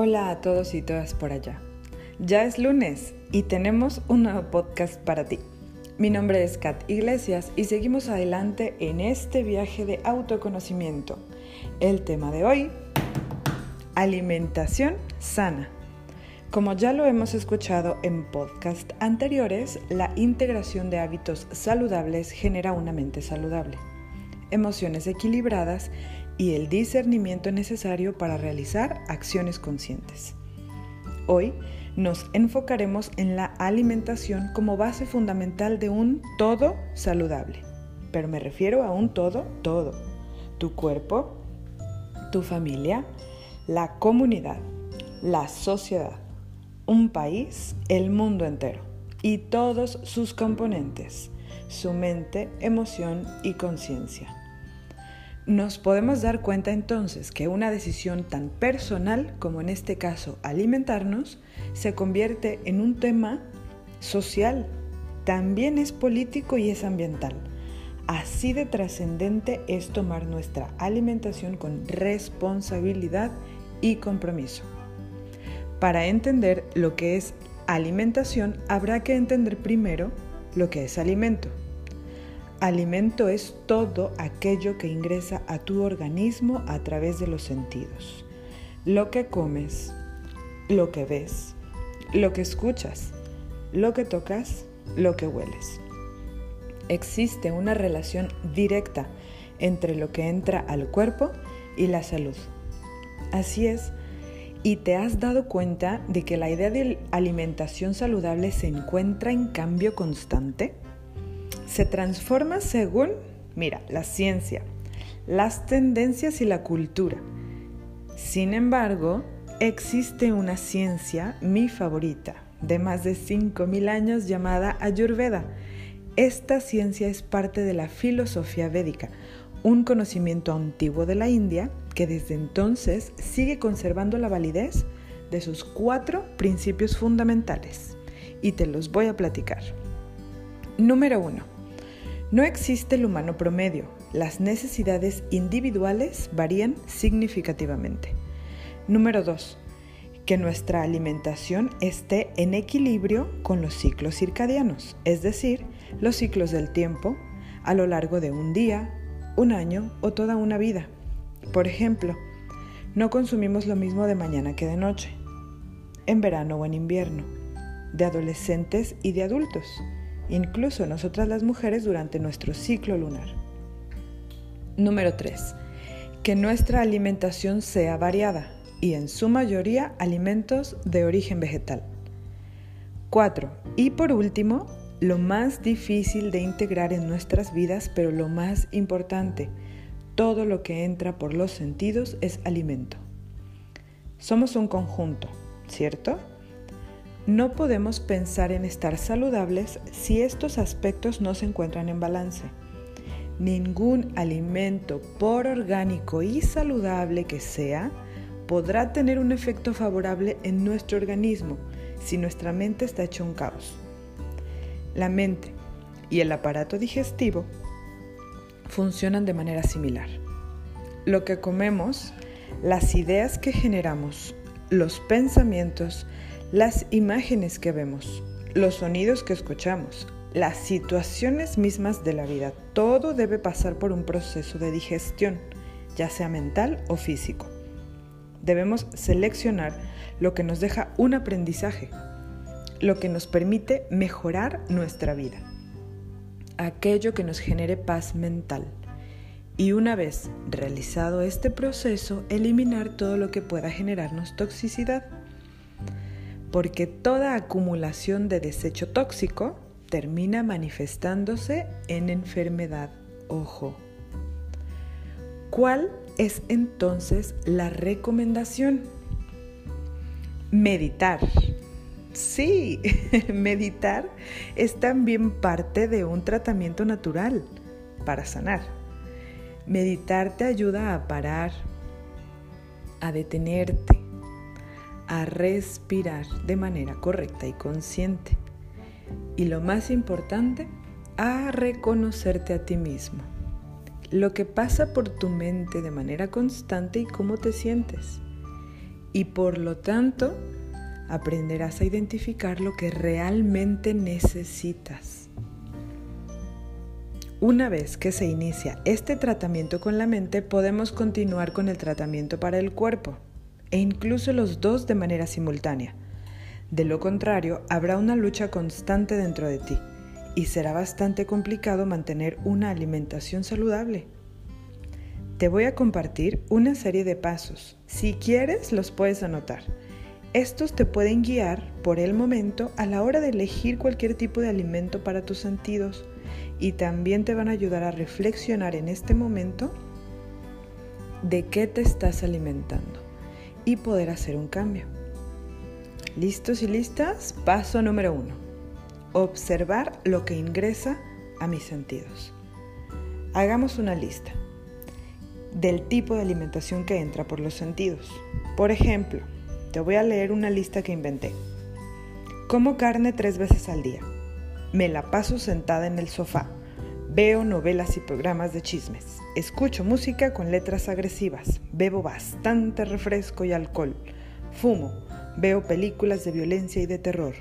Hola a todos y todas por allá. Ya es lunes y tenemos un nuevo podcast para ti. Mi nombre es Kat Iglesias y seguimos adelante en este viaje de autoconocimiento. El tema de hoy, alimentación sana. Como ya lo hemos escuchado en podcast anteriores, la integración de hábitos saludables genera una mente saludable, emociones equilibradas y el discernimiento necesario para realizar acciones conscientes. Hoy nos enfocaremos en la alimentación como base fundamental de un todo saludable. Pero me refiero a un todo, todo. Tu cuerpo, tu familia, la comunidad, la sociedad, un país, el mundo entero y todos sus componentes, su mente, emoción y conciencia. Nos podemos dar cuenta entonces que una decisión tan personal como en este caso alimentarnos se convierte en un tema social, también es político y es ambiental. Así de trascendente es tomar nuestra alimentación con responsabilidad y compromiso. Para entender lo que es alimentación habrá que entender primero lo que es alimento. Alimento es todo aquello que ingresa a tu organismo a través de los sentidos. Lo que comes, lo que ves, lo que escuchas, lo que tocas, lo que hueles. Existe una relación directa entre lo que entra al cuerpo y la salud. Así es, y te has dado cuenta de que la idea de alimentación saludable se encuentra en cambio constante se transforma según, mira, la ciencia, las tendencias y la cultura. Sin embargo, existe una ciencia, mi favorita, de más de 5.000 años llamada Ayurveda. Esta ciencia es parte de la filosofía védica, un conocimiento antiguo de la India que desde entonces sigue conservando la validez de sus cuatro principios fundamentales. Y te los voy a platicar. Número 1 no existe el humano promedio. Las necesidades individuales varían significativamente. Número 2. Que nuestra alimentación esté en equilibrio con los ciclos circadianos, es decir, los ciclos del tiempo a lo largo de un día, un año o toda una vida. Por ejemplo, no consumimos lo mismo de mañana que de noche, en verano o en invierno, de adolescentes y de adultos incluso nosotras las mujeres durante nuestro ciclo lunar. Número 3. Que nuestra alimentación sea variada y en su mayoría alimentos de origen vegetal. 4. Y por último, lo más difícil de integrar en nuestras vidas, pero lo más importante, todo lo que entra por los sentidos es alimento. Somos un conjunto, ¿cierto? No podemos pensar en estar saludables si estos aspectos no se encuentran en balance. Ningún alimento, por orgánico y saludable que sea, podrá tener un efecto favorable en nuestro organismo si nuestra mente está hecha un caos. La mente y el aparato digestivo funcionan de manera similar. Lo que comemos, las ideas que generamos, los pensamientos, las imágenes que vemos, los sonidos que escuchamos, las situaciones mismas de la vida, todo debe pasar por un proceso de digestión, ya sea mental o físico. Debemos seleccionar lo que nos deja un aprendizaje, lo que nos permite mejorar nuestra vida, aquello que nos genere paz mental. Y una vez realizado este proceso, eliminar todo lo que pueda generarnos toxicidad porque toda acumulación de desecho tóxico termina manifestándose en enfermedad. Ojo. ¿Cuál es entonces la recomendación? Meditar. Sí, meditar es también parte de un tratamiento natural para sanar. Meditar te ayuda a parar, a detenerte, a respirar de manera correcta y consciente. Y lo más importante, a reconocerte a ti mismo. Lo que pasa por tu mente de manera constante y cómo te sientes. y por lo tanto aprenderás a identificar lo que realmente necesitas. Una vez que se inicia este tratamiento con la mente, podemos continuar con el tratamiento para el cuerpo e incluso los dos de manera simultánea. De lo contrario, habrá una lucha constante dentro de ti y será bastante complicado mantener una alimentación saludable. Te voy a compartir una serie de pasos. Si quieres, los puedes anotar. Estos te pueden guiar por el momento a la hora de elegir cualquier tipo de alimento para tus sentidos y también te van a ayudar a reflexionar en este momento de qué te estás alimentando y poder hacer un cambio. ¿Listos y listas? Paso número uno. Observar lo que ingresa a mis sentidos. Hagamos una lista del tipo de alimentación que entra por los sentidos. Por ejemplo, te voy a leer una lista que inventé. Como carne tres veces al día. Me la paso sentada en el sofá. Veo novelas y programas de chismes. Escucho música con letras agresivas. Bebo bastante refresco y alcohol. Fumo. Veo películas de violencia y de terror.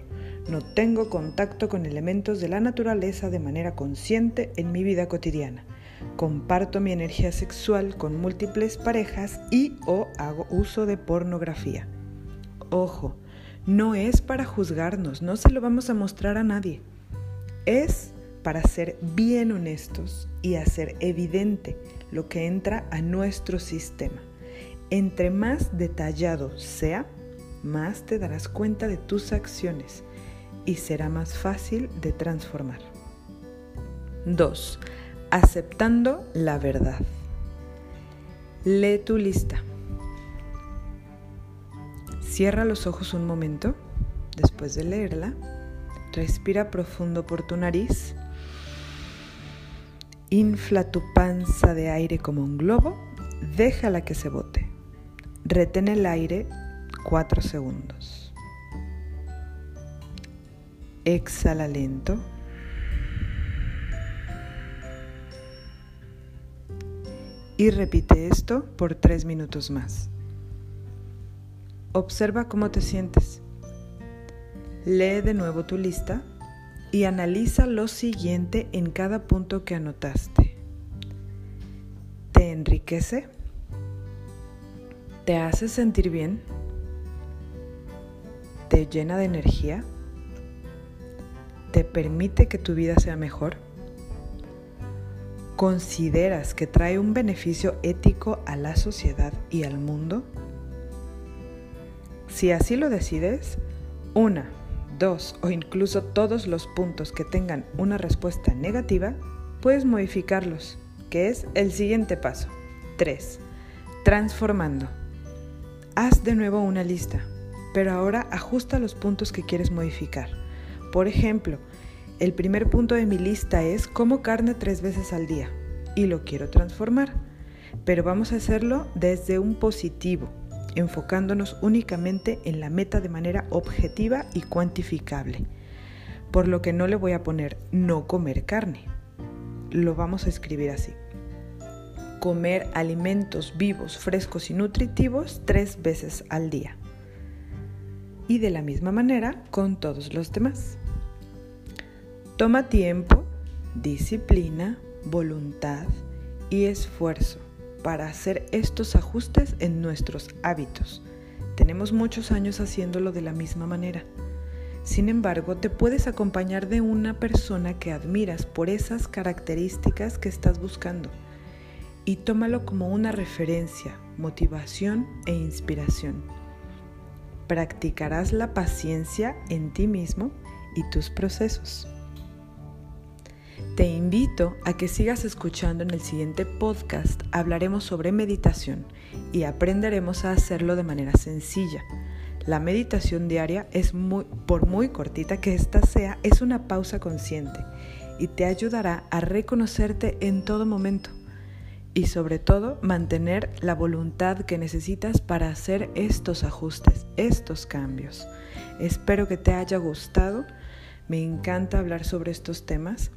No tengo contacto con elementos de la naturaleza de manera consciente en mi vida cotidiana. Comparto mi energía sexual con múltiples parejas y o hago uso de pornografía. Ojo, no es para juzgarnos, no se lo vamos a mostrar a nadie. Es para ser bien honestos y hacer evidente lo que entra a nuestro sistema. Entre más detallado sea, más te darás cuenta de tus acciones y será más fácil de transformar. 2. Aceptando la verdad. Lee tu lista. Cierra los ojos un momento después de leerla. Respira profundo por tu nariz Infla tu panza de aire como un globo, déjala que se bote. Retén el aire 4 segundos. Exhala lento. Y repite esto por 3 minutos más. Observa cómo te sientes. Lee de nuevo tu lista y analiza lo siguiente en cada punto que anotaste. ¿Te enriquece? ¿Te hace sentir bien? ¿Te llena de energía? ¿Te permite que tu vida sea mejor? ¿Consideras que trae un beneficio ético a la sociedad y al mundo? Si así lo decides, una, dos o incluso todos los puntos que tengan una respuesta negativa, puedes modificarlos, que es el siguiente paso. 3. Transformando. Haz de nuevo una lista, pero ahora ajusta los puntos que quieres modificar. Por ejemplo, el primer punto de mi lista es como carne tres veces al día y lo quiero transformar, pero vamos a hacerlo desde un positivo, enfocándonos únicamente en la meta de manera objetiva y cuantificable, por lo que no le voy a poner no comer carne. Lo vamos a escribir así. Comer alimentos vivos, frescos y nutritivos tres veces al día. Y de la misma manera con todos los demás. Toma tiempo, disciplina, voluntad y esfuerzo para hacer estos ajustes en nuestros hábitos. Tenemos muchos años haciéndolo de la misma manera. Sin embargo, te puedes acompañar de una persona que admiras por esas características que estás buscando y tómalo como una referencia, motivación e inspiración. Practicarás la paciencia en ti mismo y tus procesos. Te invito a que sigas escuchando en el siguiente podcast. Hablaremos sobre meditación y aprenderemos a hacerlo de manera sencilla. La meditación diaria es muy, por muy cortita que ésta sea, es una pausa consciente y te ayudará a reconocerte en todo momento y sobre todo mantener la voluntad que necesitas para hacer estos ajustes, estos cambios. Espero que te haya gustado. Me encanta hablar sobre estos temas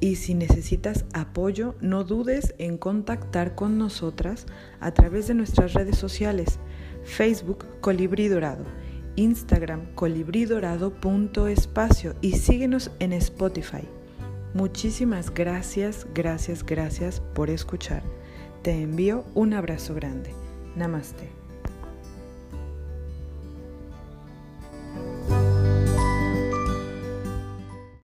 Y si necesitas apoyo, no dudes en contactar con nosotras a través de nuestras redes sociales, Facebook Colibrí Dorado, Instagram colibridorado.espacio y síguenos en Spotify. Muchísimas gracias, gracias, gracias por escuchar. Te envío un abrazo grande. Namaste.